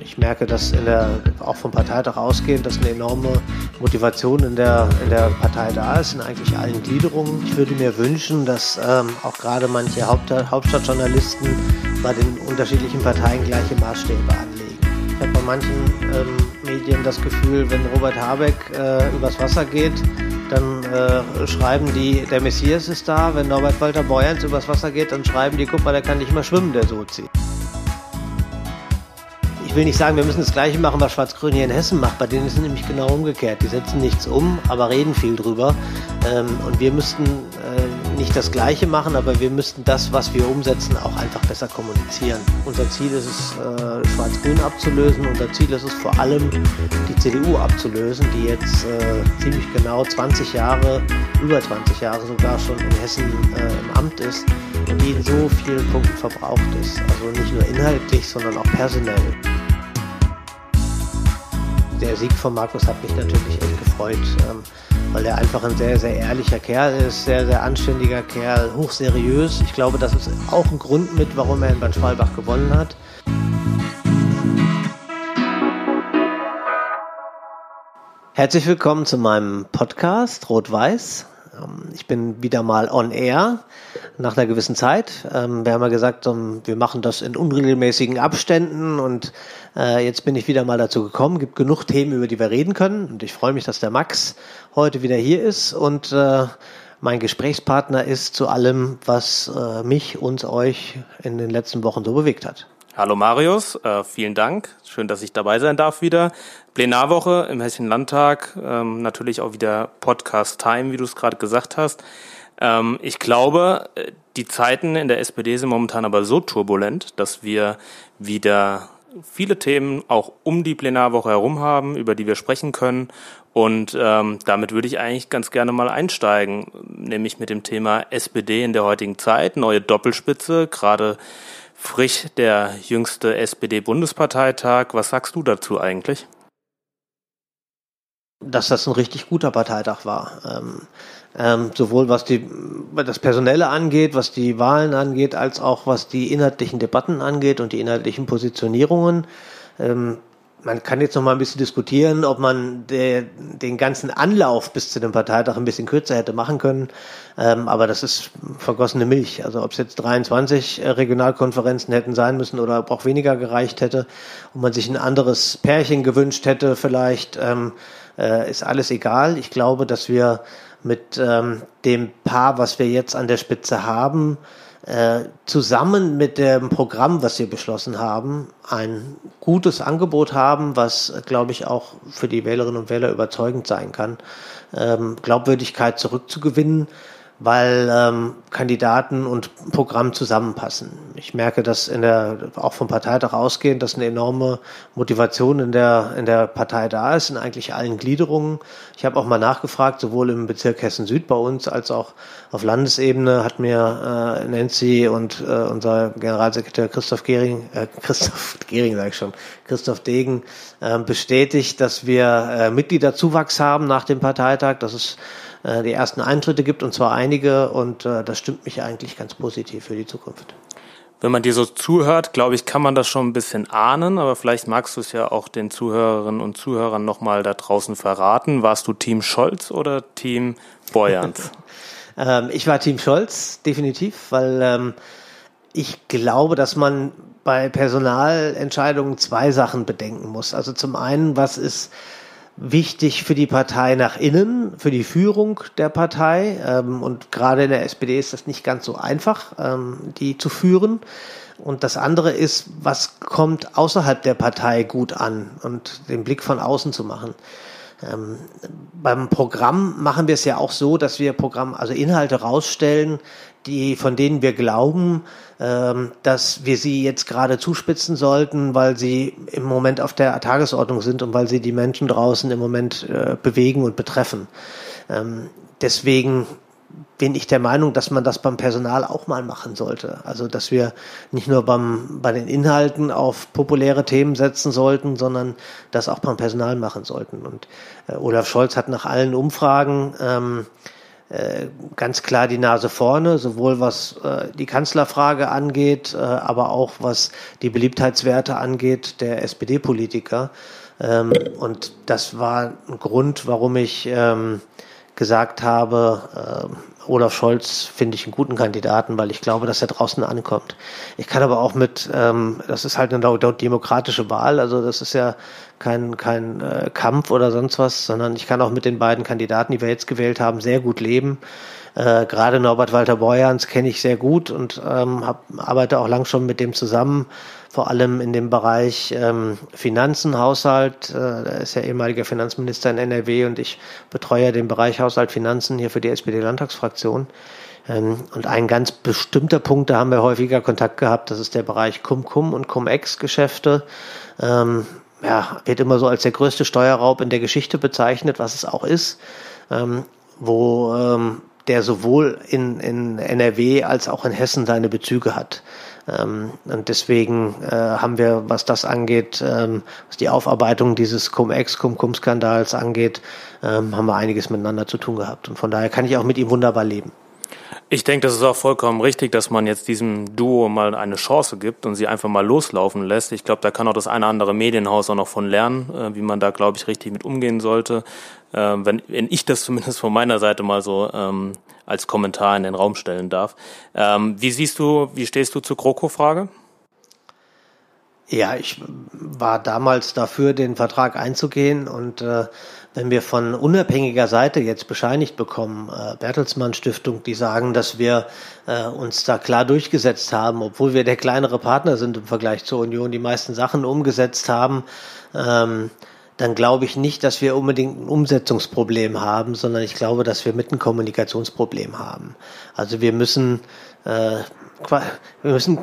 Ich merke, dass in der, auch vom Parteitag ausgehend, dass eine enorme Motivation in der, in der Partei da ist, in eigentlich allen Gliederungen. Ich würde mir wünschen, dass ähm, auch gerade manche Haupt, Hauptstadtjournalisten bei den unterschiedlichen Parteien gleiche Maßstäbe anlegen. Ich habe bei manchen ähm, Medien das Gefühl, wenn Robert Habeck äh, übers Wasser geht, dann äh, schreiben die, der Messias ist da. Wenn Norbert Walter Beuerns übers Wasser geht, dann schreiben die, guck mal, der kann nicht mal schwimmen, der Sozi ich will nicht sagen, wir müssen das Gleiche machen, was Schwarz-Grün hier in Hessen macht. Bei denen ist es nämlich genau umgekehrt. Die setzen nichts um, aber reden viel drüber. Ähm, und wir müssten äh, nicht das Gleiche machen, aber wir müssten das, was wir umsetzen, auch einfach besser kommunizieren. Unser Ziel ist es, äh, Schwarz-Grün abzulösen. Unser Ziel ist es vor allem, die CDU abzulösen, die jetzt äh, ziemlich genau 20 Jahre, über 20 Jahre sogar schon in Hessen im Amt ist und die in so vielen Punkten verbraucht ist. Also nicht nur inhaltlich, sondern auch personell der Sieg von Markus hat mich natürlich echt gefreut, ähm, weil er einfach ein sehr, sehr ehrlicher Kerl ist, sehr, sehr anständiger Kerl, hochseriös. Ich glaube, das ist auch ein Grund mit, warum er in Bad Schwalbach gewonnen hat. Herzlich willkommen zu meinem Podcast Rot-Weiß. Ähm, ich bin wieder mal on air nach einer gewissen Zeit. Ähm, wir haben ja gesagt, wir machen das in unregelmäßigen Abständen und äh, jetzt bin ich wieder mal dazu gekommen. Es Gibt genug Themen, über die wir reden können und ich freue mich, dass der Max heute wieder hier ist und äh, mein Gesprächspartner ist zu allem, was äh, mich, uns, euch in den letzten Wochen so bewegt hat. Hallo Marius, vielen Dank. Schön, dass ich dabei sein darf wieder. Plenarwoche im Hessischen Landtag, ähm, natürlich auch wieder Podcast Time, wie du es gerade gesagt hast. Ähm, ich glaube, äh, die Zeiten in der SPD sind momentan aber so turbulent, dass wir wieder viele Themen auch um die Plenarwoche herum haben, über die wir sprechen können. Und ähm, damit würde ich eigentlich ganz gerne mal einsteigen, nämlich mit dem Thema SPD in der heutigen Zeit, neue Doppelspitze, gerade frisch der jüngste SPD-Bundesparteitag. Was sagst du dazu eigentlich? Dass das ein richtig guter Parteitag war. Ähm, ähm, sowohl was die, das Personelle angeht, was die Wahlen angeht, als auch was die inhaltlichen Debatten angeht und die inhaltlichen Positionierungen. Ähm, man kann jetzt noch mal ein bisschen diskutieren, ob man der, den ganzen Anlauf bis zu dem Parteitag ein bisschen kürzer hätte machen können. Ähm, aber das ist vergossene Milch. Also ob es jetzt 23 äh, Regionalkonferenzen hätten sein müssen oder ob auch weniger gereicht hätte und man sich ein anderes Pärchen gewünscht hätte, vielleicht ähm, äh, ist alles egal. Ich glaube, dass wir mit ähm, dem Paar, was wir jetzt an der Spitze haben, äh, zusammen mit dem Programm, was wir beschlossen haben, ein gutes Angebot haben, was, glaube ich, auch für die Wählerinnen und Wähler überzeugend sein kann, ähm, Glaubwürdigkeit zurückzugewinnen weil ähm, Kandidaten und Programm zusammenpassen. Ich merke, dass in der auch vom Parteitag ausgehend, dass eine enorme Motivation in der in der Partei da ist in eigentlich allen Gliederungen. Ich habe auch mal nachgefragt, sowohl im Bezirk Hessen Süd bei uns als auch auf Landesebene hat mir äh, Nancy und äh, unser Generalsekretär Christoph Gehring, äh, Christoph Gehring sage ich schon, Christoph Degen äh, bestätigt, dass wir äh, Mitgliederzuwachs haben nach dem Parteitag. Das ist äh, die ersten Eintritte gibt, und zwar einige. Und äh, das stimmt mich eigentlich ganz positiv für die Zukunft. Wenn man dir so zuhört, glaube ich, kann man das schon ein bisschen ahnen, aber vielleicht magst du es ja auch den Zuhörerinnen und Zuhörern nochmal da draußen verraten. Warst du Team Scholz oder Team Boyans? ähm, ich war Team Scholz, definitiv, weil ähm, ich glaube, dass man bei Personalentscheidungen zwei Sachen bedenken muss. Also zum einen, was ist wichtig für die Partei nach innen, für die Führung der Partei. Ähm, und gerade in der SPD ist das nicht ganz so einfach, ähm, die zu führen. Und das andere ist, was kommt außerhalb der Partei gut an und den Blick von außen zu machen. Ähm, beim Programm machen wir es ja auch so, dass wir Programm, also Inhalte rausstellen, die, von denen wir glauben, ähm, dass wir sie jetzt gerade zuspitzen sollten, weil sie im Moment auf der Tagesordnung sind und weil sie die Menschen draußen im Moment äh, bewegen und betreffen. Ähm, deswegen bin ich der Meinung, dass man das beim Personal auch mal machen sollte. Also, dass wir nicht nur beim, bei den Inhalten auf populäre Themen setzen sollten, sondern das auch beim Personal machen sollten. Und äh, Olaf Scholz hat nach allen Umfragen ähm, äh, ganz klar die Nase vorne, sowohl was äh, die Kanzlerfrage angeht, äh, aber auch was die Beliebtheitswerte angeht der SPD-Politiker. Ähm, und das war ein Grund, warum ich ähm, gesagt habe, äh, Olaf Scholz finde ich einen guten Kandidaten, weil ich glaube, dass er draußen ankommt. Ich kann aber auch mit, ähm, das ist halt eine demokratische Wahl, also das ist ja kein, kein äh, Kampf oder sonst was, sondern ich kann auch mit den beiden Kandidaten, die wir jetzt gewählt haben, sehr gut leben. Äh, Gerade Norbert Walter Borjans kenne ich sehr gut und ähm, hab, arbeite auch lang schon mit dem zusammen, vor allem in dem Bereich ähm, Finanzen, Haushalt. Äh, er ist ja ehemaliger Finanzminister in NRW und ich betreue den Bereich Haushalt, Finanzen hier für die SPD-Landtagsfraktion. Ähm, und ein ganz bestimmter Punkt, da haben wir häufiger Kontakt gehabt, das ist der Bereich Cum-Cum und Cum-Ex-Geschäfte. Ähm, ja, wird immer so als der größte Steuerraub in der Geschichte bezeichnet, was es auch ist, ähm, wo ähm, der sowohl in, in NRW als auch in Hessen seine Bezüge hat. Ähm, und deswegen äh, haben wir, was das angeht, ähm, was die Aufarbeitung dieses Cum-Ex, Cum-Cum-Skandals angeht, ähm, haben wir einiges miteinander zu tun gehabt. Und von daher kann ich auch mit ihm wunderbar leben. Ich denke, das ist auch vollkommen richtig, dass man jetzt diesem Duo mal eine Chance gibt und sie einfach mal loslaufen lässt. Ich glaube, da kann auch das eine andere Medienhaus auch noch von lernen, äh, wie man da, glaube ich, richtig mit umgehen sollte. Äh, wenn, wenn ich das zumindest von meiner Seite mal so ähm, als Kommentar in den Raum stellen darf. Ähm, wie siehst du, wie stehst du zur GroKo-Frage? Ja, ich war damals dafür, den Vertrag einzugehen und äh, wenn wir von unabhängiger Seite jetzt bescheinigt bekommen, äh, Bertelsmann Stiftung, die sagen, dass wir äh, uns da klar durchgesetzt haben, obwohl wir der kleinere Partner sind im Vergleich zur Union, die meisten Sachen umgesetzt haben, ähm, dann glaube ich nicht, dass wir unbedingt ein Umsetzungsproblem haben, sondern ich glaube, dass wir mit ein Kommunikationsproblem haben. Also wir müssen äh, wir müssen,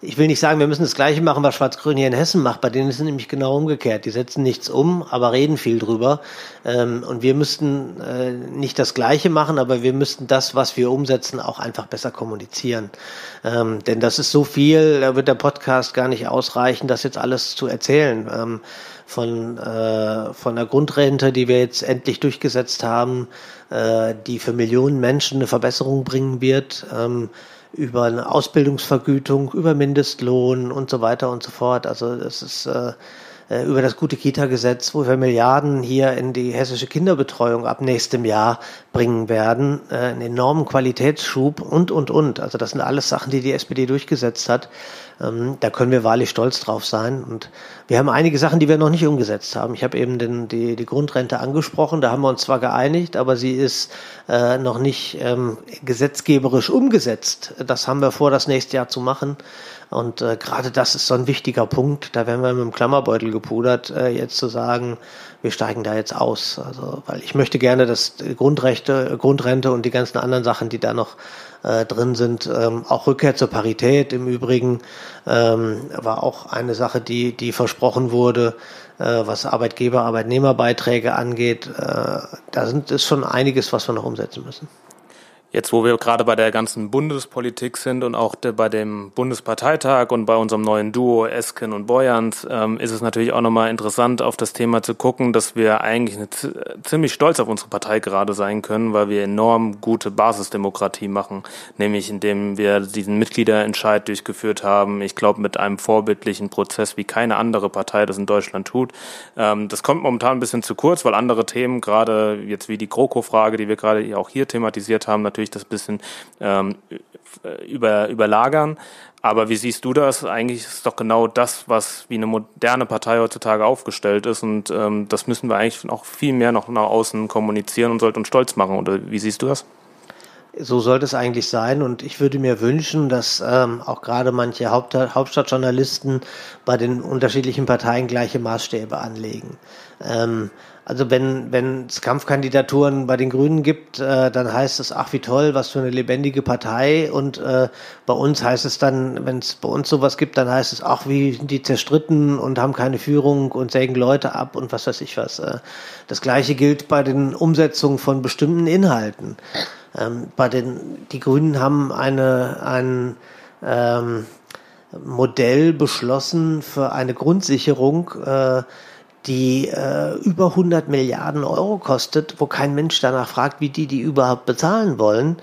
ich will nicht sagen, wir müssen das Gleiche machen, was Schwarz-Grün hier in Hessen macht. Bei denen ist es nämlich genau umgekehrt. Die setzen nichts um, aber reden viel drüber. Ähm, und wir müssten äh, nicht das Gleiche machen, aber wir müssten das, was wir umsetzen, auch einfach besser kommunizieren. Ähm, denn das ist so viel, da wird der Podcast gar nicht ausreichen, das jetzt alles zu erzählen. Ähm, von, äh, von der Grundrente, die wir jetzt endlich durchgesetzt haben, äh, die für Millionen Menschen eine Verbesserung bringen wird über eine Ausbildungsvergütung, über Mindestlohn und so weiter und so fort. Also das ist äh, äh, über das gute Kita-Gesetz, wo wir Milliarden hier in die hessische Kinderbetreuung ab nächstem Jahr bringen werden, äh, einen enormen Qualitätsschub und, und, und. Also das sind alles Sachen, die die SPD durchgesetzt hat. Ähm, da können wir wahrlich stolz drauf sein. Und wir haben einige Sachen, die wir noch nicht umgesetzt haben. Ich habe eben den, die, die Grundrente angesprochen. Da haben wir uns zwar geeinigt, aber sie ist äh, noch nicht ähm, gesetzgeberisch umgesetzt. Das haben wir vor, das nächste Jahr zu machen. Und äh, gerade das ist so ein wichtiger Punkt. Da werden wir mit dem Klammerbeutel gepudert, äh, jetzt zu sagen, wir steigen da jetzt aus. Also, weil ich möchte gerne, dass Grundrechte, Grundrente und die ganzen anderen Sachen, die da noch äh, drin sind, ähm, auch Rückkehr zur Parität im Übrigen ähm, war auch eine Sache, die, die versprochen wurde, äh, was Arbeitgeber, Arbeitnehmerbeiträge angeht. Äh, da sind, ist schon einiges, was wir noch umsetzen müssen. Jetzt, wo wir gerade bei der ganzen Bundespolitik sind und auch bei dem Bundesparteitag und bei unserem neuen Duo Esken und Boyans, ähm, ist es natürlich auch nochmal interessant, auf das Thema zu gucken, dass wir eigentlich ziemlich stolz auf unsere Partei gerade sein können, weil wir enorm gute Basisdemokratie machen, nämlich indem wir diesen Mitgliederentscheid durchgeführt haben. Ich glaube, mit einem vorbildlichen Prozess, wie keine andere Partei das in Deutschland tut. Ähm, das kommt momentan ein bisschen zu kurz, weil andere Themen, gerade jetzt wie die GroKo-Frage, die wir gerade auch hier thematisiert haben, natürlich das bisschen ähm, über, überlagern. Aber wie siehst du das? Eigentlich ist es doch genau das, was wie eine moderne Partei heutzutage aufgestellt ist. Und ähm, das müssen wir eigentlich noch viel mehr noch nach außen kommunizieren und sollten uns stolz machen. Oder wie siehst du das? So sollte es eigentlich sein. Und ich würde mir wünschen, dass ähm, auch gerade manche Haupt Hauptstadtjournalisten bei den unterschiedlichen Parteien gleiche Maßstäbe anlegen. Ähm, also wenn wenn es Kampfkandidaturen bei den Grünen gibt, äh, dann heißt es, ach wie toll, was für eine lebendige Partei. Und äh, bei uns heißt es dann, wenn es bei uns sowas gibt, dann heißt es, ach wie die zerstritten und haben keine Führung und sägen Leute ab und was weiß ich was. Äh, das gleiche gilt bei den Umsetzungen von bestimmten Inhalten. Ähm, bei den die Grünen haben eine ein ähm, Modell beschlossen für eine Grundsicherung. Äh, die äh, über 100 Milliarden Euro kostet, wo kein Mensch danach fragt, wie die die überhaupt bezahlen wollen.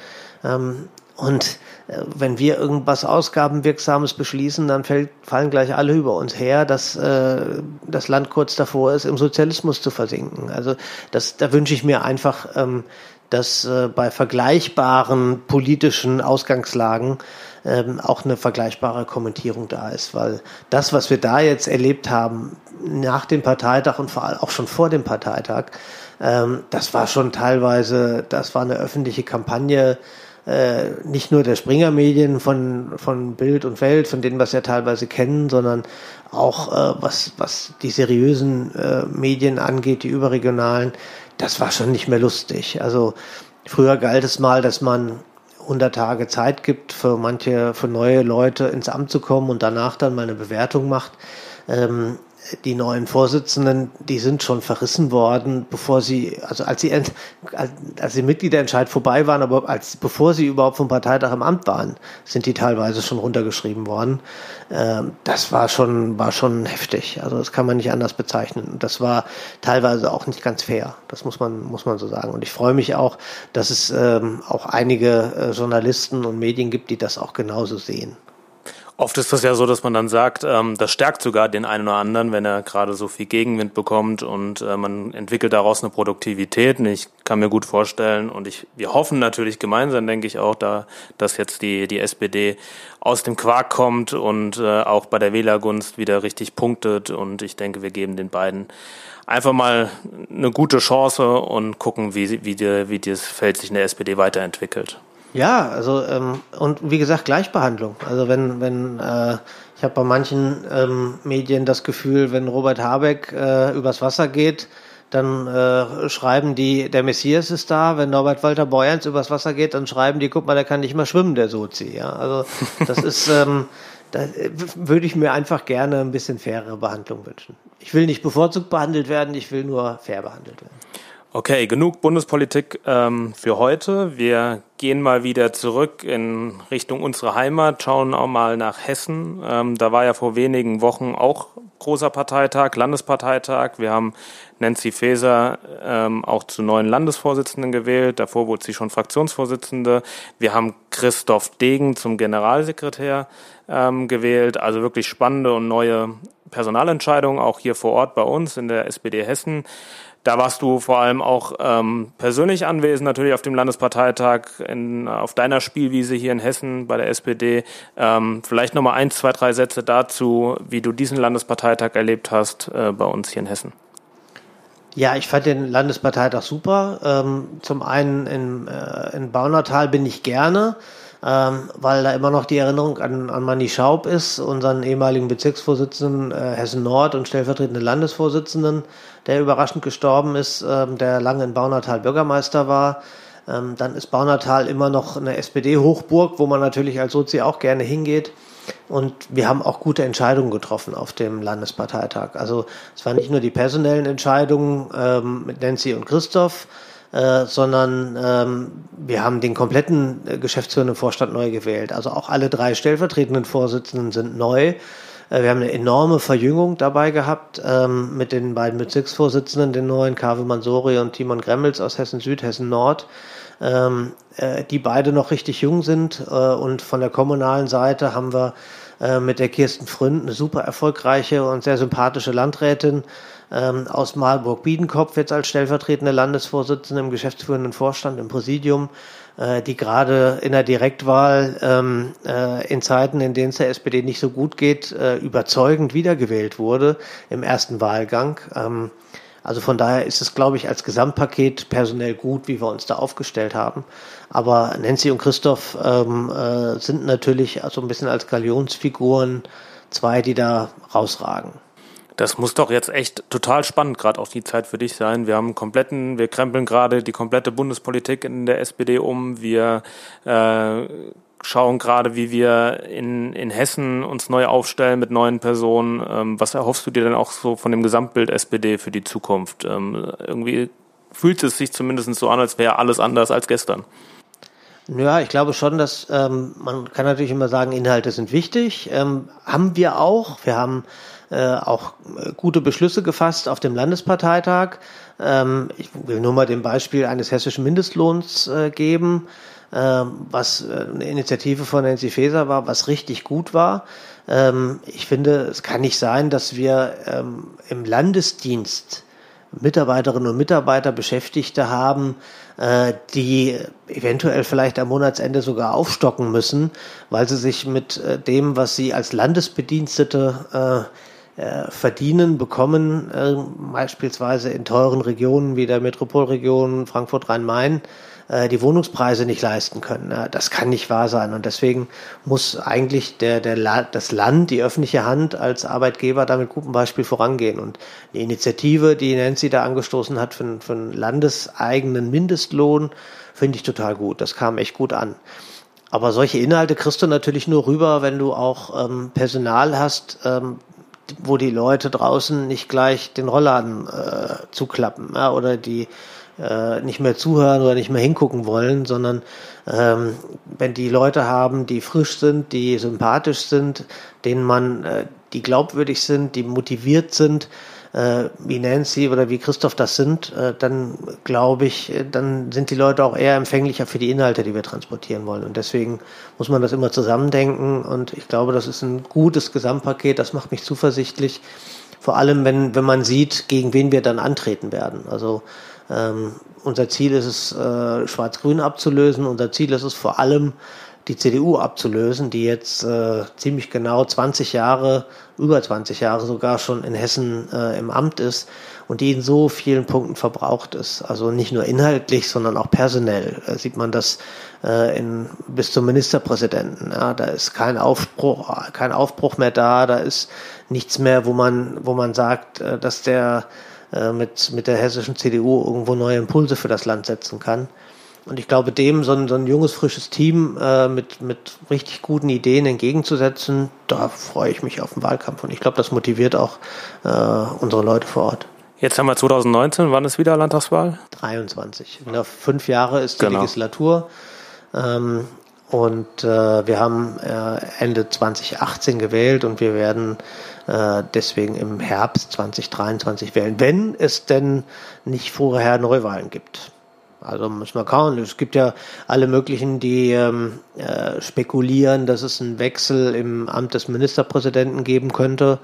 Ähm, und äh, wenn wir irgendwas Ausgabenwirksames beschließen, dann fällt, fallen gleich alle über uns her, dass äh, das Land kurz davor ist, im Sozialismus zu versinken. Also das, da wünsche ich mir einfach, ähm, dass äh, bei vergleichbaren politischen Ausgangslagen ähm, auch eine vergleichbare Kommentierung da ist, weil das, was wir da jetzt erlebt haben, nach dem Parteitag und vor allem auch schon vor dem Parteitag, ähm, das war schon teilweise, das war eine öffentliche Kampagne, äh, nicht nur der Springer-Medien von, von Bild und Welt, von denen wir es ja teilweise kennen, sondern auch äh, was, was die seriösen äh, Medien angeht, die überregionalen, das war schon nicht mehr lustig. Also früher galt es mal, dass man 100 Tage Zeit gibt für manche, für neue Leute ins Amt zu kommen und danach dann mal eine Bewertung macht. Ähm, die neuen Vorsitzenden, die sind schon verrissen worden, bevor sie, also als sie, als die Mitgliederentscheid vorbei waren, aber als, bevor sie überhaupt vom Parteitag im Amt waren, sind die teilweise schon runtergeschrieben worden. Ähm, das war schon, war schon heftig. Also das kann man nicht anders bezeichnen. Das war teilweise auch nicht ganz fair. Das muss man, muss man so sagen. Und ich freue mich auch, dass es ähm, auch einige äh, Journalisten und Medien gibt, die das auch genauso sehen. Oft ist das ja so, dass man dann sagt, ähm, das stärkt sogar den einen oder anderen, wenn er gerade so viel Gegenwind bekommt und äh, man entwickelt daraus eine Produktivität. Und ich kann mir gut vorstellen und ich, wir hoffen natürlich gemeinsam, denke ich auch, da, dass jetzt die, die SPD aus dem Quark kommt und äh, auch bei der Wählergunst wieder richtig punktet. Und ich denke, wir geben den beiden einfach mal eine gute Chance und gucken, wie, wie, die, wie das Feld sich in der SPD weiterentwickelt. Ja, also ähm, und wie gesagt Gleichbehandlung. Also wenn wenn äh, ich habe bei manchen ähm, Medien das Gefühl, wenn Robert Habeck äh, übers Wasser geht, dann äh, schreiben die, der Messias ist da. Wenn Norbert Walter Borjans übers Wasser geht, dann schreiben die, guck mal, der kann nicht mehr schwimmen, der Sozi. Ja, also das ist, ähm, da würde ich mir einfach gerne ein bisschen fairere Behandlung wünschen. Ich will nicht bevorzugt behandelt werden, ich will nur fair behandelt werden. Okay, genug Bundespolitik ähm, für heute. Wir gehen mal wieder zurück in Richtung unserer Heimat, schauen auch mal nach Hessen. Ähm, da war ja vor wenigen Wochen auch großer Parteitag, Landesparteitag. Wir haben Nancy Faeser ähm, auch zu neuen Landesvorsitzenden gewählt. Davor wurde sie schon Fraktionsvorsitzende. Wir haben Christoph Degen zum Generalsekretär ähm, gewählt. Also wirklich spannende und neue Personalentscheidungen, auch hier vor Ort bei uns in der SPD Hessen. Da warst du vor allem auch ähm, persönlich anwesend, natürlich auf dem Landesparteitag, in, auf deiner Spielwiese hier in Hessen bei der SPD. Ähm, vielleicht nochmal ein, zwei, drei Sätze dazu, wie du diesen Landesparteitag erlebt hast äh, bei uns hier in Hessen. Ja, ich fand den Landesparteitag super. Ähm, zum einen in, äh, in Baunatal bin ich gerne ähm, weil da immer noch die Erinnerung an, an Manni Schaub ist, unseren ehemaligen Bezirksvorsitzenden äh, Hessen Nord und stellvertretenden Landesvorsitzenden, der überraschend gestorben ist, ähm, der lange in Baunatal Bürgermeister war. Ähm, dann ist Baunatal immer noch eine SPD-Hochburg, wo man natürlich als Sozi auch gerne hingeht. Und wir haben auch gute Entscheidungen getroffen auf dem Landesparteitag. Also es waren nicht nur die personellen Entscheidungen ähm, mit Nancy und Christoph, äh, sondern ähm, wir haben den kompletten äh, geschäftsführenden Vorstand neu gewählt. Also auch alle drei stellvertretenden Vorsitzenden sind neu. Äh, wir haben eine enorme Verjüngung dabei gehabt ähm, mit den beiden Bezirksvorsitzenden, den neuen Kave Mansori und Timon Gremmels aus Hessen Süd, Hessen Nord, ähm, äh, die beide noch richtig jung sind. Äh, und von der kommunalen Seite haben wir äh, mit der Kirsten Fründ eine super erfolgreiche und sehr sympathische Landrätin, ähm, aus Marburg-Biedenkopf jetzt als stellvertretende Landesvorsitzende im geschäftsführenden Vorstand im Präsidium, äh, die gerade in der Direktwahl ähm, äh, in Zeiten, in denen es der SPD nicht so gut geht, äh, überzeugend wiedergewählt wurde im ersten Wahlgang. Ähm, also von daher ist es, glaube ich, als Gesamtpaket personell gut, wie wir uns da aufgestellt haben. Aber Nancy und Christoph ähm, äh, sind natürlich so ein bisschen als Galionsfiguren zwei, die da rausragen. Das muss doch jetzt echt total spannend gerade auch die Zeit für dich sein. Wir haben kompletten, wir krempeln gerade die komplette Bundespolitik in der SPD um. Wir äh, schauen gerade, wie wir in, in Hessen uns neu aufstellen mit neuen Personen. Ähm, was erhoffst du dir denn auch so von dem Gesamtbild SPD für die Zukunft? Ähm, irgendwie fühlt es sich zumindest so an, als wäre alles anders als gestern. Ja, ich glaube schon, dass ähm, man kann natürlich immer sagen, Inhalte sind wichtig. Ähm, haben wir auch. Wir haben äh, auch äh, gute Beschlüsse gefasst auf dem Landesparteitag. Ähm, ich will nur mal dem Beispiel eines hessischen Mindestlohns äh, geben, was äh, eine Initiative von Nancy Faeser war, was richtig gut war. Ähm, ich finde, es kann nicht sein, dass wir ähm, im Landesdienst Mitarbeiterinnen und Mitarbeiter, Beschäftigte haben, äh, die eventuell vielleicht am Monatsende sogar aufstocken müssen, weil sie sich mit äh, dem, was sie als Landesbedienstete verdienen, bekommen, beispielsweise in teuren Regionen wie der Metropolregion Frankfurt-Rhein-Main, äh, die Wohnungspreise nicht leisten können. Das kann nicht wahr sein. Und deswegen muss eigentlich der, der, das Land, die öffentliche Hand als Arbeitgeber da mit gutem Beispiel vorangehen. Und die Initiative, die Nancy da angestoßen hat für, für einen landeseigenen Mindestlohn, finde ich total gut. Das kam echt gut an. Aber solche Inhalte kriegst du natürlich nur rüber, wenn du auch ähm, Personal hast, ähm, wo die Leute draußen nicht gleich den Rollladen äh, zuklappen ja, oder die äh, nicht mehr zuhören oder nicht mehr hingucken wollen, sondern ähm, wenn die Leute haben, die frisch sind, die sympathisch sind, denen man, äh, die glaubwürdig sind, die motiviert sind, äh, wie Nancy oder wie Christoph das sind, äh, dann glaube ich, äh, dann sind die Leute auch eher empfänglicher für die Inhalte, die wir transportieren wollen. Und deswegen muss man das immer zusammendenken. Und ich glaube, das ist ein gutes Gesamtpaket. Das macht mich zuversichtlich. Vor allem, wenn, wenn man sieht, gegen wen wir dann antreten werden. Also ähm, unser Ziel ist es, äh, Schwarz-Grün abzulösen. Unser Ziel ist es vor allem, die CDU abzulösen, die jetzt äh, ziemlich genau 20 Jahre, über 20 Jahre sogar schon in Hessen äh, im Amt ist und die in so vielen Punkten verbraucht ist. Also nicht nur inhaltlich, sondern auch personell. Da sieht man das äh, in, bis zum Ministerpräsidenten. Ja, da ist kein Aufbruch, kein Aufbruch mehr da, da ist nichts mehr, wo man, wo man sagt, äh, dass der äh, mit, mit der hessischen CDU irgendwo neue Impulse für das Land setzen kann. Und ich glaube, dem so ein, so ein junges, frisches Team äh, mit, mit richtig guten Ideen entgegenzusetzen, da freue ich mich auf den Wahlkampf. Und ich glaube, das motiviert auch äh, unsere Leute vor Ort. Jetzt haben wir 2019, wann ist wieder Landtagswahl? 23. In fünf Jahre ist die genau. Legislatur. Ähm, und äh, wir haben äh, Ende 2018 gewählt und wir werden äh, deswegen im Herbst 2023 wählen, wenn es denn nicht vorher Neuwahlen gibt. Also müssen wir kauen. Es gibt ja alle möglichen, die ähm, äh, spekulieren, dass es einen Wechsel im Amt des Ministerpräsidenten geben könnte.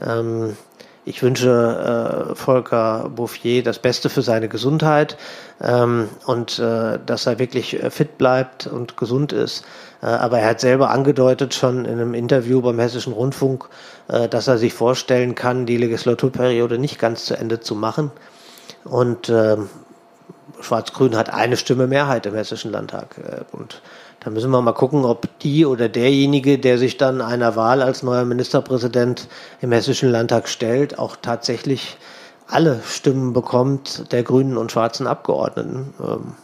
Ähm, ich wünsche äh, Volker Bouffier das Beste für seine Gesundheit ähm, und äh, dass er wirklich äh, fit bleibt und gesund ist. Äh, aber er hat selber angedeutet schon in einem Interview beim Hessischen Rundfunk, äh, dass er sich vorstellen kann, die Legislaturperiode nicht ganz zu Ende zu machen. Und äh, Schwarz-Grün hat eine Stimme Mehrheit im Hessischen Landtag. Äh, und da müssen wir mal gucken, ob die oder derjenige, der sich dann einer Wahl als neuer Ministerpräsident im Hessischen Landtag stellt, auch tatsächlich alle Stimmen bekommt der grünen und schwarzen Abgeordneten. Ähm,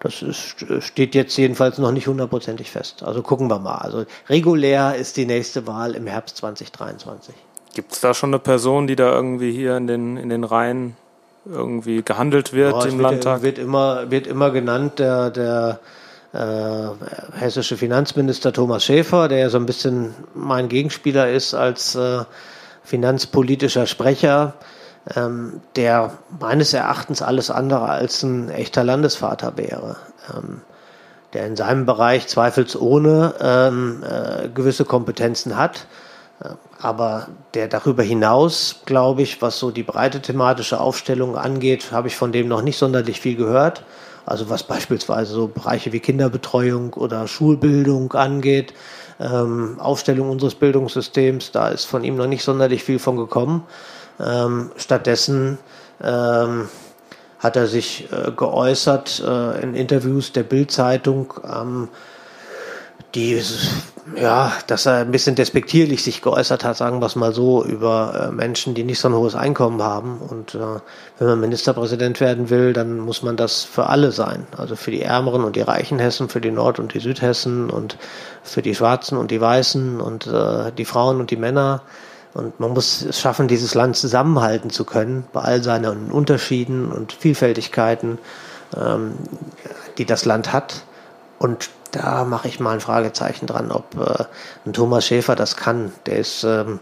das ist, steht jetzt jedenfalls noch nicht hundertprozentig fest. Also gucken wir mal. Also regulär ist die nächste Wahl im Herbst 2023. Gibt es da schon eine Person, die da irgendwie hier in den, in den Reihen irgendwie gehandelt wird ja, im wird, Landtag? Wird immer, wird immer genannt, der, der hessische Finanzminister Thomas Schäfer, der ja so ein bisschen mein Gegenspieler ist als äh, finanzpolitischer Sprecher, ähm, der meines Erachtens alles andere als ein echter Landesvater wäre. Ähm, der in seinem Bereich zweifelsohne ähm, äh, gewisse Kompetenzen hat, äh, aber der darüber hinaus, glaube ich, was so die breite thematische Aufstellung angeht, habe ich von dem noch nicht sonderlich viel gehört. Also was beispielsweise so Bereiche wie Kinderbetreuung oder Schulbildung angeht, ähm, Aufstellung unseres Bildungssystems, da ist von ihm noch nicht sonderlich viel von gekommen. Ähm, stattdessen ähm, hat er sich äh, geäußert äh, in Interviews der Bildzeitung, ähm, die ja, dass er ein bisschen despektierlich sich geäußert hat, sagen wir es mal so, über äh, Menschen, die nicht so ein hohes Einkommen haben. Und äh, wenn man Ministerpräsident werden will, dann muss man das für alle sein. Also für die Ärmeren und die reichen Hessen, für die Nord- und die Südhessen und für die Schwarzen und die Weißen und äh, die Frauen und die Männer. Und man muss es schaffen, dieses Land zusammenhalten zu können, bei all seinen Unterschieden und Vielfältigkeiten, ähm, die das Land hat. und da mache ich mal ein Fragezeichen dran, ob äh, ein Thomas Schäfer das kann. Der ist, ähm,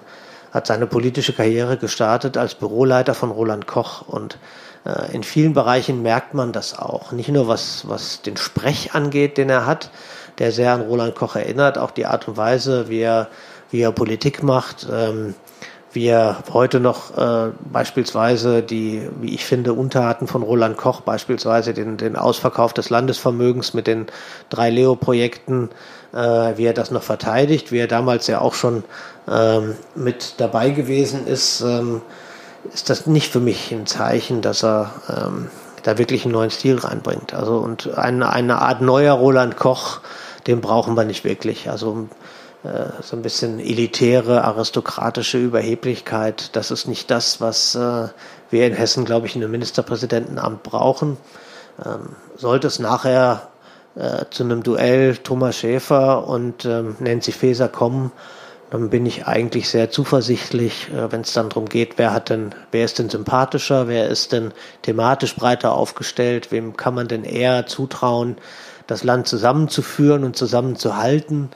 hat seine politische Karriere gestartet als Büroleiter von Roland Koch und äh, in vielen Bereichen merkt man das auch. Nicht nur was, was den Sprech angeht, den er hat, der sehr an Roland Koch erinnert, auch die Art und Weise, wie er, wie er Politik macht. Ähm, wie er heute noch äh, beispielsweise die, wie ich finde, Unterarten von Roland Koch, beispielsweise den, den Ausverkauf des Landesvermögens mit den drei Leo-Projekten, äh, wie er das noch verteidigt, wie er damals ja auch schon ähm, mit dabei gewesen ist, ähm, ist das nicht für mich ein Zeichen, dass er ähm, da wirklich einen neuen Stil reinbringt. Also und eine, eine Art neuer Roland Koch, den brauchen wir nicht wirklich. Also so ein bisschen elitäre, aristokratische Überheblichkeit. Das ist nicht das, was äh, wir in Hessen, glaube ich, in einem Ministerpräsidentenamt brauchen. Ähm, sollte es nachher äh, zu einem Duell Thomas Schäfer und ähm, Nancy Faeser kommen, dann bin ich eigentlich sehr zuversichtlich, wenn es dann darum geht, wer hat denn, wer ist denn sympathischer, wer ist denn thematisch breiter aufgestellt, wem kann man denn eher zutrauen, das Land zusammenzuführen und zusammenzuhalten.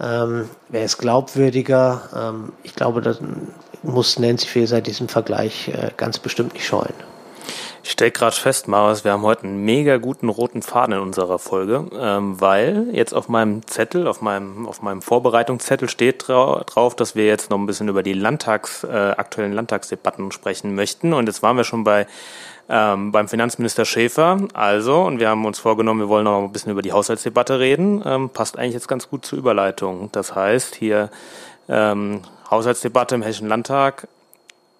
Ähm, wer ist glaubwürdiger? Ähm, ich glaube, das muss Nancy Faeser diesen Vergleich äh, ganz bestimmt nicht scheuen. Ich stelle gerade fest, Marius, wir haben heute einen mega guten roten Faden in unserer Folge, ähm, weil jetzt auf meinem Zettel, auf meinem, auf meinem Vorbereitungszettel steht drauf, dass wir jetzt noch ein bisschen über die Landtags, äh, aktuellen Landtagsdebatten sprechen möchten. Und jetzt waren wir schon bei ähm, beim Finanzminister Schäfer. Also, und wir haben uns vorgenommen, wir wollen noch ein bisschen über die Haushaltsdebatte reden. Ähm, passt eigentlich jetzt ganz gut zur Überleitung. Das heißt, hier ähm, Haushaltsdebatte im Hessischen Landtag.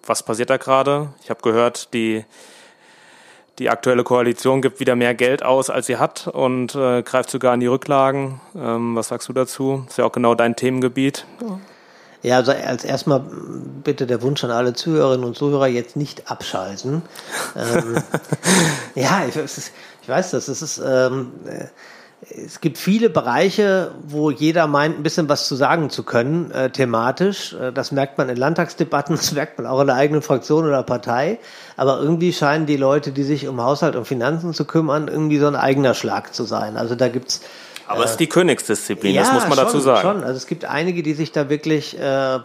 Was passiert da gerade? Ich habe gehört, die die aktuelle Koalition gibt wieder mehr Geld aus, als sie hat und äh, greift sogar in die Rücklagen. Ähm, was sagst du dazu? Ist ja auch genau dein Themengebiet. Ja. Ja, also als erstmal bitte der Wunsch an alle Zuhörerinnen und Zuhörer jetzt nicht abschalten. ähm, ja, ich, ich, weiß das. Es ist, ähm, äh, es gibt viele Bereiche, wo jeder meint, ein bisschen was zu sagen zu können, äh, thematisch. Äh, das merkt man in Landtagsdebatten, das merkt man auch in der eigenen Fraktion oder Partei. Aber irgendwie scheinen die Leute, die sich um Haushalt und Finanzen zu kümmern, irgendwie so ein eigener Schlag zu sein. Also da gibt's aber es ist die Königsdisziplin, ja, das muss man schon, dazu sagen. Schon. Also es gibt einige, die sich da wirklich, äh,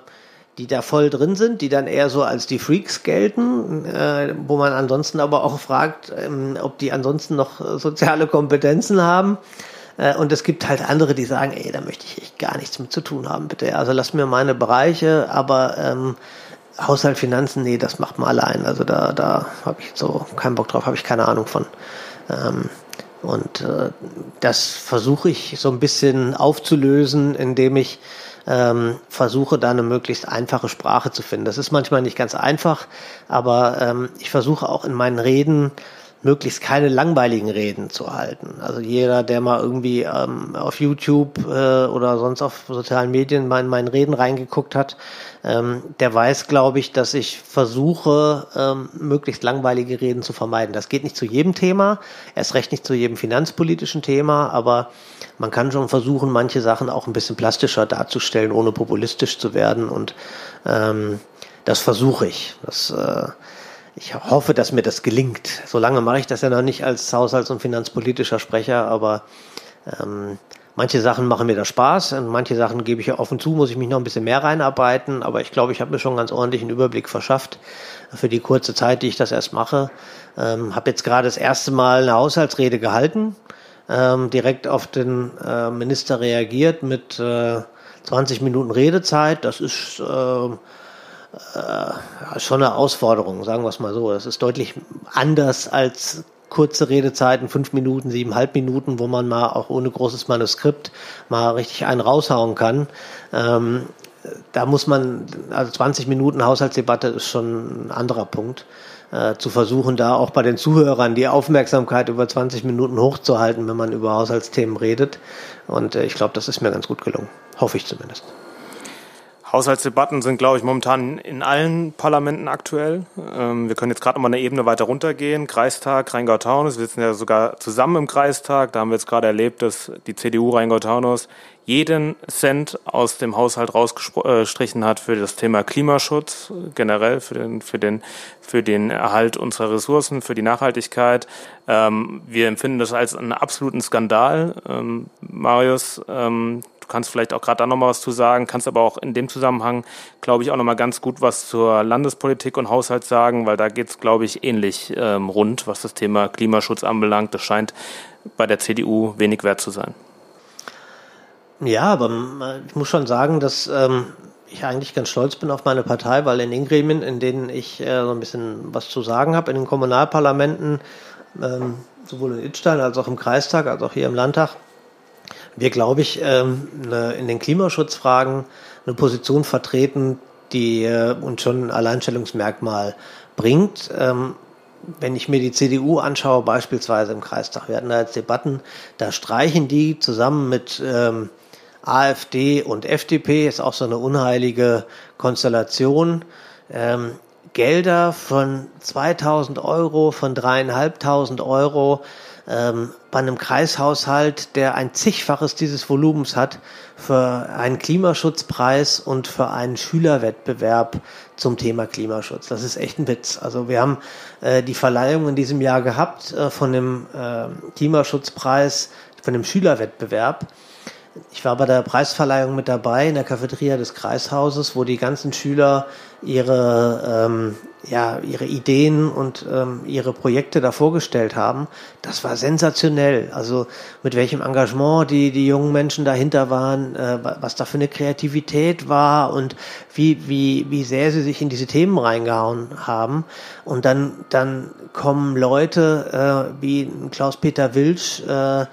die da voll drin sind, die dann eher so als die Freaks gelten, äh, wo man ansonsten aber auch fragt, ähm, ob die ansonsten noch soziale Kompetenzen haben. Äh, und es gibt halt andere, die sagen, ey, da möchte ich echt gar nichts mit zu tun haben, bitte. Also lass mir meine Bereiche, aber ähm, Haushalt, Finanzen, nee, das macht man allein. Also da, da habe ich so keinen Bock drauf, habe ich keine Ahnung von. Ähm, und äh, das versuche ich so ein bisschen aufzulösen, indem ich ähm, versuche, da eine möglichst einfache Sprache zu finden. Das ist manchmal nicht ganz einfach, aber ähm, ich versuche auch in meinen Reden möglichst keine langweiligen Reden zu halten. Also jeder, der mal irgendwie ähm, auf YouTube äh, oder sonst auf sozialen Medien mal in meinen Reden reingeguckt hat, ähm, der weiß, glaube ich, dass ich versuche, ähm, möglichst langweilige Reden zu vermeiden. Das geht nicht zu jedem Thema, erst recht nicht zu jedem finanzpolitischen Thema, aber man kann schon versuchen, manche Sachen auch ein bisschen plastischer darzustellen, ohne populistisch zu werden. Und ähm, das versuche ich. Das äh, ich hoffe, dass mir das gelingt. Solange mache ich das ja noch nicht als haushalts- und finanzpolitischer Sprecher, aber ähm, manche Sachen machen mir da Spaß und manche Sachen gebe ich ja offen zu, muss ich mich noch ein bisschen mehr reinarbeiten, aber ich glaube, ich habe mir schon ganz ordentlichen Überblick verschafft für die kurze Zeit, die ich das erst mache. Ähm, habe jetzt gerade das erste Mal eine Haushaltsrede gehalten, ähm, direkt auf den äh, Minister reagiert mit äh, 20 Minuten Redezeit. Das ist äh, äh, schon eine Herausforderung, sagen wir es mal so. Das ist deutlich anders als kurze Redezeiten, fünf Minuten, siebeneinhalb Minuten, wo man mal auch ohne großes Manuskript mal richtig einen raushauen kann. Ähm, da muss man, also 20 Minuten Haushaltsdebatte ist schon ein anderer Punkt. Äh, zu versuchen, da auch bei den Zuhörern die Aufmerksamkeit über 20 Minuten hochzuhalten, wenn man über Haushaltsthemen redet. Und äh, ich glaube, das ist mir ganz gut gelungen. Hoffe ich zumindest. Haushaltsdebatten sind, glaube ich, momentan in allen Parlamenten aktuell. Ähm, wir können jetzt gerade noch mal eine Ebene weiter runtergehen. Kreistag, Rheingau-Taunus. Wir sitzen ja sogar zusammen im Kreistag. Da haben wir jetzt gerade erlebt, dass die CDU Rheingau-Taunus jeden Cent aus dem Haushalt rausgestrichen hat für das Thema Klimaschutz, generell für den, für den, für den Erhalt unserer Ressourcen, für die Nachhaltigkeit. Ähm, wir empfinden das als einen absoluten Skandal. Ähm, Marius, du kannst vielleicht auch gerade da nochmal was zu sagen, kannst aber auch in dem Zusammenhang, glaube ich, auch nochmal ganz gut was zur Landespolitik und Haushalt sagen, weil da geht es, glaube ich, ähnlich ähm, rund, was das Thema Klimaschutz anbelangt. Das scheint bei der CDU wenig wert zu sein. Ja, aber ich muss schon sagen, dass ähm, ich eigentlich ganz stolz bin auf meine Partei, weil in den Gremien, in denen ich äh, so ein bisschen was zu sagen habe, in den Kommunalparlamenten, ähm, sowohl in Itzstein als auch im Kreistag, als auch hier im Landtag, wir, glaube ich, ähm, ne, in den Klimaschutzfragen eine Position vertreten, die äh, uns schon ein Alleinstellungsmerkmal bringt. Ähm, wenn ich mir die CDU anschaue, beispielsweise im Kreistag, wir hatten da jetzt Debatten, da streichen die zusammen mit ähm, AfD und FDP, ist auch so eine unheilige Konstellation. Gelder von 2000 Euro, von dreieinhalbtausend Euro ähm, bei einem Kreishaushalt, der ein zigfaches dieses Volumens hat, für einen Klimaschutzpreis und für einen Schülerwettbewerb zum Thema Klimaschutz. Das ist echt ein Witz. Also wir haben äh, die Verleihung in diesem Jahr gehabt äh, von dem äh, Klimaschutzpreis, von dem Schülerwettbewerb ich war bei der Preisverleihung mit dabei in der Cafeteria des Kreishauses, wo die ganzen Schüler ihre, ähm, ja, ihre Ideen und ähm, ihre Projekte da vorgestellt haben. Das war sensationell. Also mit welchem Engagement die, die jungen Menschen dahinter waren, äh, was da für eine Kreativität war und wie, wie, wie sehr sie sich in diese Themen reingehauen haben. Und dann, dann kommen Leute äh, wie Klaus-Peter Wilsch, äh,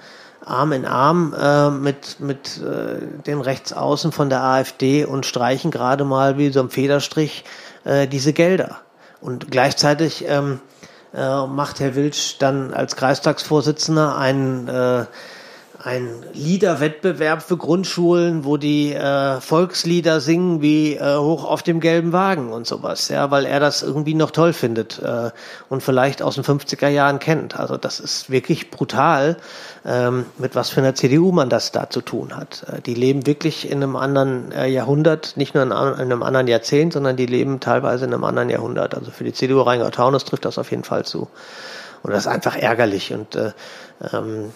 Arm in Arm äh, mit, mit äh, den Rechtsaußen von der AfD und streichen gerade mal wie so ein Federstrich äh, diese Gelder. Und gleichzeitig ähm, äh, macht Herr Wilsch dann als Kreistagsvorsitzender einen äh, ein Liederwettbewerb für Grundschulen, wo die äh, Volkslieder singen wie äh, hoch auf dem gelben Wagen und sowas, ja, weil er das irgendwie noch toll findet äh, und vielleicht aus den 50er Jahren kennt. Also das ist wirklich brutal, ähm, mit was für einer CDU man das da zu tun hat. Äh, die leben wirklich in einem anderen äh, Jahrhundert, nicht nur in, in, einem anderen Jahrzehnt, sondern die leben teilweise in einem anderen Jahrhundert. Also für die CDU Rheingau-Taunus trifft das auf jeden Fall zu. Und das ist einfach ärgerlich und äh, ähm,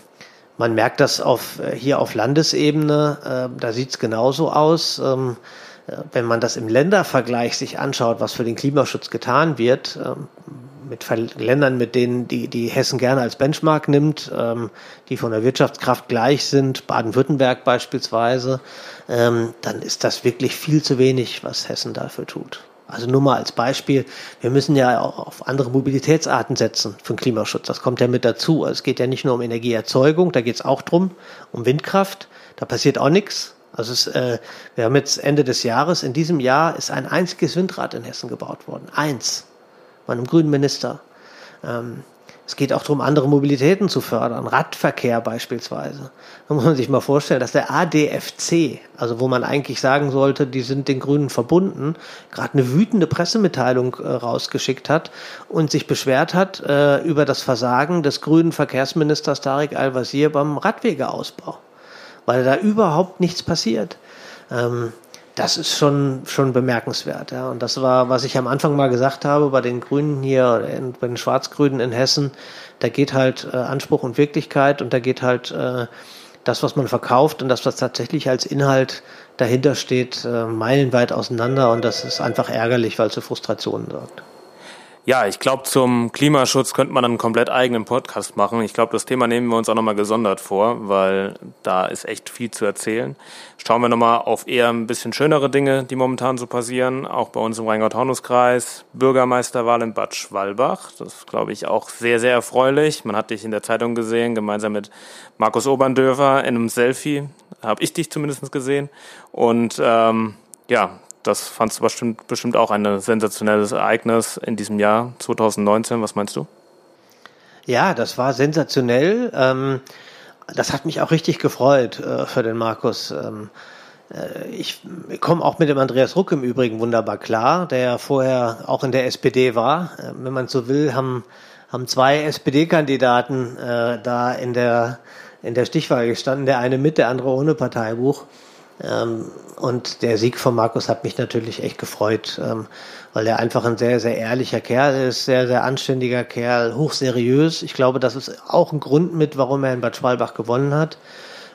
man merkt das auf, äh, hier auf Landesebene, äh, da sieht es genauso aus. Ähm, äh, wenn man das im Ländervergleich sich anschaut, was für den Klimaschutz getan wird, ähm, mit Ländern, mit denen die, die Hessen gerne als Benchmark nimmt, ähm, die von der Wirtschaftskraft gleich sind, Baden-Württemberg beispielsweise, ähm, dann ist das wirklich viel zu wenig, was Hessen dafür tut. Also nur mal als Beispiel, wir müssen ja auch auf andere Mobilitätsarten setzen für den Klimaschutz. Das kommt ja mit dazu. Also es geht ja nicht nur um Energieerzeugung, da geht es auch drum, um Windkraft. Da passiert auch nichts. Also es, äh, wir haben jetzt Ende des Jahres, in diesem Jahr ist ein einziges Windrad in Hessen gebaut worden. Eins. Bei einem grünen Minister. Ähm, es geht auch darum, andere Mobilitäten zu fördern, Radverkehr beispielsweise. Da muss man sich mal vorstellen, dass der ADFC, also wo man eigentlich sagen sollte, die sind den Grünen verbunden, gerade eine wütende Pressemitteilung äh, rausgeschickt hat und sich beschwert hat äh, über das Versagen des grünen Verkehrsministers Tarek Al-Wazir beim Radwegeausbau, weil da überhaupt nichts passiert. Ähm, das ist schon, schon bemerkenswert. Ja. Und das war, was ich am Anfang mal gesagt habe, bei den Grünen hier, bei den Schwarz-Grünen in Hessen, da geht halt äh, Anspruch und Wirklichkeit und da geht halt äh, das, was man verkauft und das, was tatsächlich als Inhalt dahinter steht, äh, meilenweit auseinander und das ist einfach ärgerlich, weil es zu Frustrationen sorgt. Ja, ich glaube, zum Klimaschutz könnte man einen komplett eigenen Podcast machen. Ich glaube, das Thema nehmen wir uns auch nochmal gesondert vor, weil da ist echt viel zu erzählen. Schauen wir nochmal auf eher ein bisschen schönere Dinge, die momentan so passieren. Auch bei uns im Rheingau-Taunus-Kreis. Bürgermeisterwahl in Bad Schwalbach. Das glaube ich, auch sehr, sehr erfreulich. Man hat dich in der Zeitung gesehen, gemeinsam mit Markus Oberndörfer in einem Selfie. Habe ich dich zumindest gesehen. Und ähm, ja, das fandst du bestimmt, bestimmt auch ein sensationelles Ereignis in diesem Jahr 2019. Was meinst du? Ja, das war sensationell. Ähm, das hat mich auch richtig gefreut äh, für den Markus. Ähm, äh, ich komme auch mit dem Andreas Ruck im Übrigen wunderbar klar, der vorher auch in der SPD war. Äh, wenn man so will, haben, haben zwei SPD-Kandidaten äh, da in der in der Stichwahl gestanden, der eine mit, der andere ohne Parteibuch. Ähm, und der Sieg von Markus hat mich natürlich echt gefreut, ähm, weil er einfach ein sehr, sehr ehrlicher Kerl ist, sehr, sehr anständiger Kerl, hochseriös. Ich glaube, das ist auch ein Grund mit, warum er in Bad Schwalbach gewonnen hat.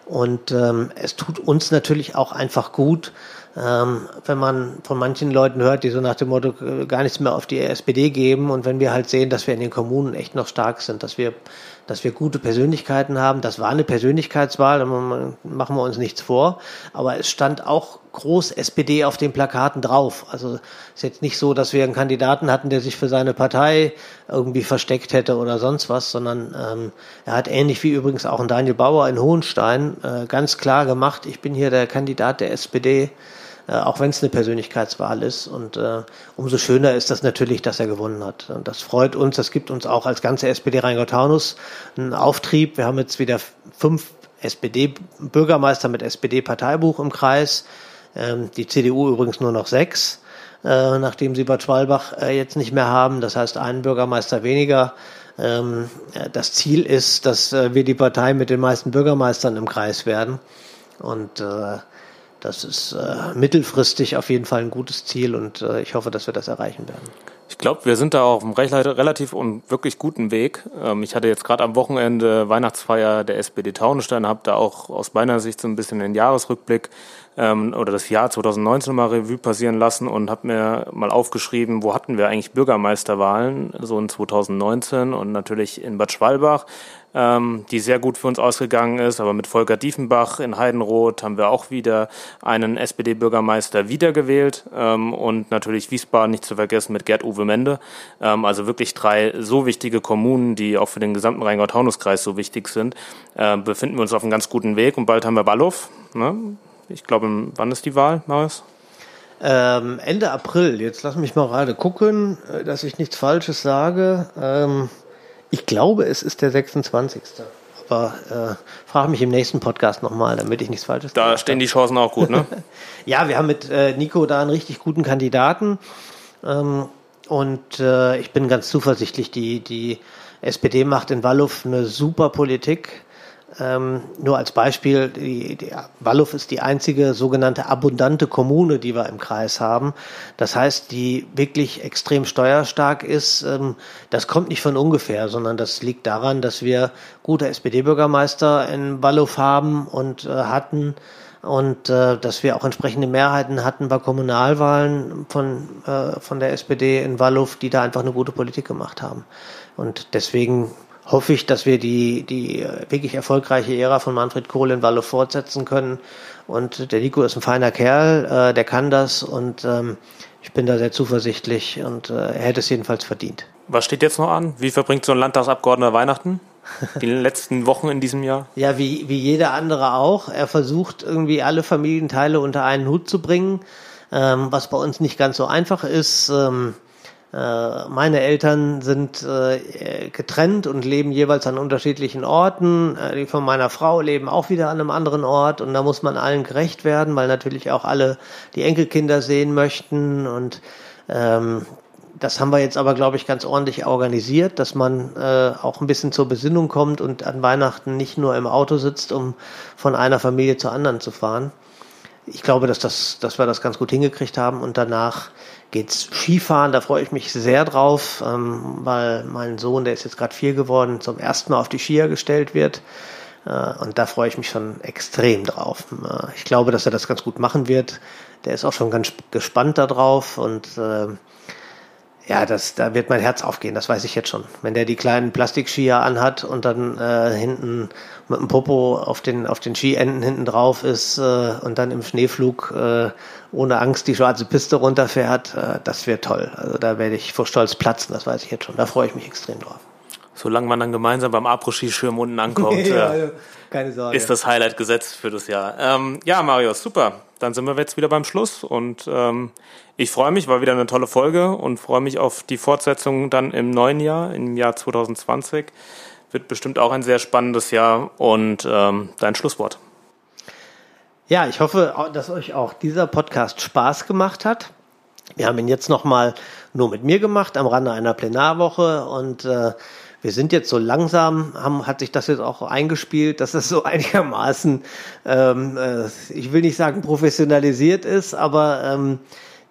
Und ähm, es tut uns natürlich auch einfach gut, ähm, wenn man von manchen Leuten hört, die so nach dem Motto äh, gar nichts mehr auf die SPD geben und wenn wir halt sehen, dass wir in den Kommunen echt noch stark sind, dass wir, dass wir gute Persönlichkeiten haben. Das war eine Persönlichkeitswahl, da machen wir uns nichts vor. Aber es stand auch groß SPD auf den Plakaten drauf. Also es ist jetzt nicht so, dass wir einen Kandidaten hatten, der sich für seine Partei irgendwie versteckt hätte oder sonst was, sondern ähm, er hat ähnlich wie übrigens auch ein Daniel Bauer in Hohenstein äh, ganz klar gemacht, ich bin hier der Kandidat der SPD äh, auch wenn es eine Persönlichkeitswahl ist. Und äh, umso schöner ist das natürlich, dass er gewonnen hat. Und das freut uns, das gibt uns auch als ganze SPD Rheingau-Taunus einen Auftrieb. Wir haben jetzt wieder fünf SPD-Bürgermeister mit SPD-Parteibuch im Kreis. Ähm, die CDU übrigens nur noch sechs, äh, nachdem sie Bad Schwalbach äh, jetzt nicht mehr haben. Das heißt, einen Bürgermeister weniger. Ähm, das Ziel ist, dass äh, wir die Partei mit den meisten Bürgermeistern im Kreis werden. Und äh, das ist äh, mittelfristig auf jeden Fall ein gutes Ziel und äh, ich hoffe, dass wir das erreichen werden. Ich glaube, wir sind da auf einem relativ und wirklich guten Weg. Ähm, ich hatte jetzt gerade am Wochenende Weihnachtsfeier der SPD Taunusstein, habe da auch aus meiner Sicht so ein bisschen den Jahresrückblick ähm, oder das Jahr 2019 mal Revue passieren lassen und habe mir mal aufgeschrieben, wo hatten wir eigentlich Bürgermeisterwahlen, so in 2019 und natürlich in Bad Schwalbach ähm, die sehr gut für uns ausgegangen ist. Aber mit Volker Diefenbach in Heidenroth haben wir auch wieder einen SPD-Bürgermeister wiedergewählt ähm, und natürlich Wiesbaden nicht zu vergessen mit Gerd-Uwe Mende. Ähm, also wirklich drei so wichtige Kommunen, die auch für den gesamten Rheingau-Taunus-Kreis so wichtig sind, äh, befinden wir uns auf einem ganz guten Weg und bald haben wir Ballow. Ne? Ich glaube, wann ist die Wahl, Marius? Ähm, Ende April. Jetzt lass mich mal gerade gucken, äh, dass ich nichts Falsches sage. Ähm, ich glaube, es ist der 26. Aber äh, frage mich im nächsten Podcast nochmal, damit ich nichts Falsches sage. Da stehen die Chancen auch gut, ne? ja, wir haben mit äh, Nico da einen richtig guten Kandidaten. Ähm, und äh, ich bin ganz zuversichtlich, die, die SPD macht in Wallow eine super Politik. Ähm, nur als Beispiel, die, ist die einzige sogenannte abundante Kommune, die wir im Kreis haben. Das heißt, die wirklich extrem steuerstark ist. Ähm, das kommt nicht von ungefähr, sondern das liegt daran, dass wir gute SPD-Bürgermeister in Wallow haben und äh, hatten und äh, dass wir auch entsprechende Mehrheiten hatten bei Kommunalwahlen von, äh, von der SPD in Wallow, die da einfach eine gute Politik gemacht haben. Und deswegen hoffe ich, dass wir die, die wirklich erfolgreiche Ära von Manfred Kohl in Wallo fortsetzen können. Und der Nico ist ein feiner Kerl, äh, der kann das und ähm, ich bin da sehr zuversichtlich und äh, er hätte es jedenfalls verdient. Was steht jetzt noch an? Wie verbringt so ein Landtagsabgeordneter Weihnachten? Die letzten Wochen in diesem Jahr? Ja, wie, wie jeder andere auch. Er versucht irgendwie alle Familienteile unter einen Hut zu bringen, ähm, was bei uns nicht ganz so einfach ist. Ähm, äh, meine Eltern sind äh, getrennt und leben jeweils an unterschiedlichen Orten. Äh, die von meiner Frau leben auch wieder an einem anderen Ort und da muss man allen gerecht werden, weil natürlich auch alle die Enkelkinder sehen möchten und ähm, das haben wir jetzt aber, glaube ich, ganz ordentlich organisiert, dass man äh, auch ein bisschen zur Besinnung kommt und an Weihnachten nicht nur im Auto sitzt, um von einer Familie zur anderen zu fahren. Ich glaube, dass, das, dass wir das ganz gut hingekriegt haben und danach geht's Skifahren, da freue ich mich sehr drauf, ähm, weil mein Sohn, der ist jetzt gerade vier geworden, zum ersten Mal auf die Skier gestellt wird. Äh, und da freue ich mich schon extrem drauf. Äh, ich glaube, dass er das ganz gut machen wird. Der ist auch schon ganz gespannt darauf und äh, ja, das, da wird mein Herz aufgehen, das weiß ich jetzt schon. Wenn der die kleinen Plastikskier anhat und dann äh, hinten mit dem Popo auf den, auf den Skienden hinten drauf ist äh, und dann im Schneeflug äh, ohne Angst die schwarze Piste runterfährt, äh, das wird toll. Also da werde ich vor Stolz platzen, das weiß ich jetzt schon. Da freue ich mich extrem drauf. Solange man dann gemeinsam beim Abro-Skischirm unten ankommt, ja, äh, keine Sorge. ist das Highlight gesetzt für das Jahr. Ähm, ja, Marius, super. Dann sind wir jetzt wieder beim Schluss und ähm, ich freue mich, war wieder eine tolle Folge und freue mich auf die Fortsetzung dann im neuen Jahr, im Jahr 2020. Wird bestimmt auch ein sehr spannendes Jahr und ähm, dein Schlusswort. Ja, ich hoffe, dass euch auch dieser Podcast Spaß gemacht hat. Wir haben ihn jetzt nochmal nur mit mir gemacht am Rande einer Plenarwoche und äh, wir sind jetzt so langsam, haben, hat sich das jetzt auch eingespielt, dass es so einigermaßen, ähm, äh, ich will nicht sagen professionalisiert ist, aber ähm,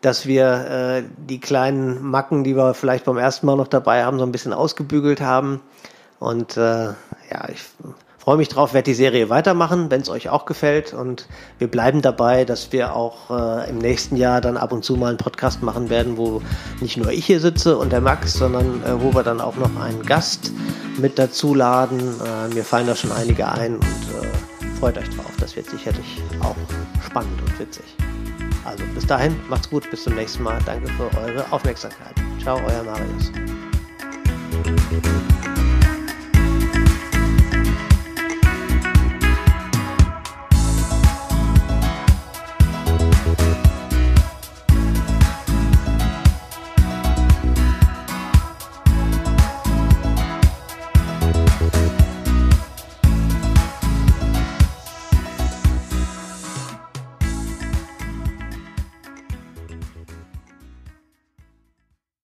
dass wir äh, die kleinen Macken, die wir vielleicht beim ersten Mal noch dabei haben, so ein bisschen ausgebügelt haben. Und äh, ja, ich freue mich drauf, werde die Serie weitermachen, wenn es euch auch gefällt. Und wir bleiben dabei, dass wir auch äh, im nächsten Jahr dann ab und zu mal einen Podcast machen werden, wo nicht nur ich hier sitze und der Max, sondern äh, wo wir dann auch noch einen Gast mit dazu laden. Äh, mir fallen da schon einige ein und äh, freut euch drauf. Das wird sicherlich auch spannend und witzig. Also bis dahin, macht's gut, bis zum nächsten Mal. Danke für eure Aufmerksamkeit. Ciao, euer Marius.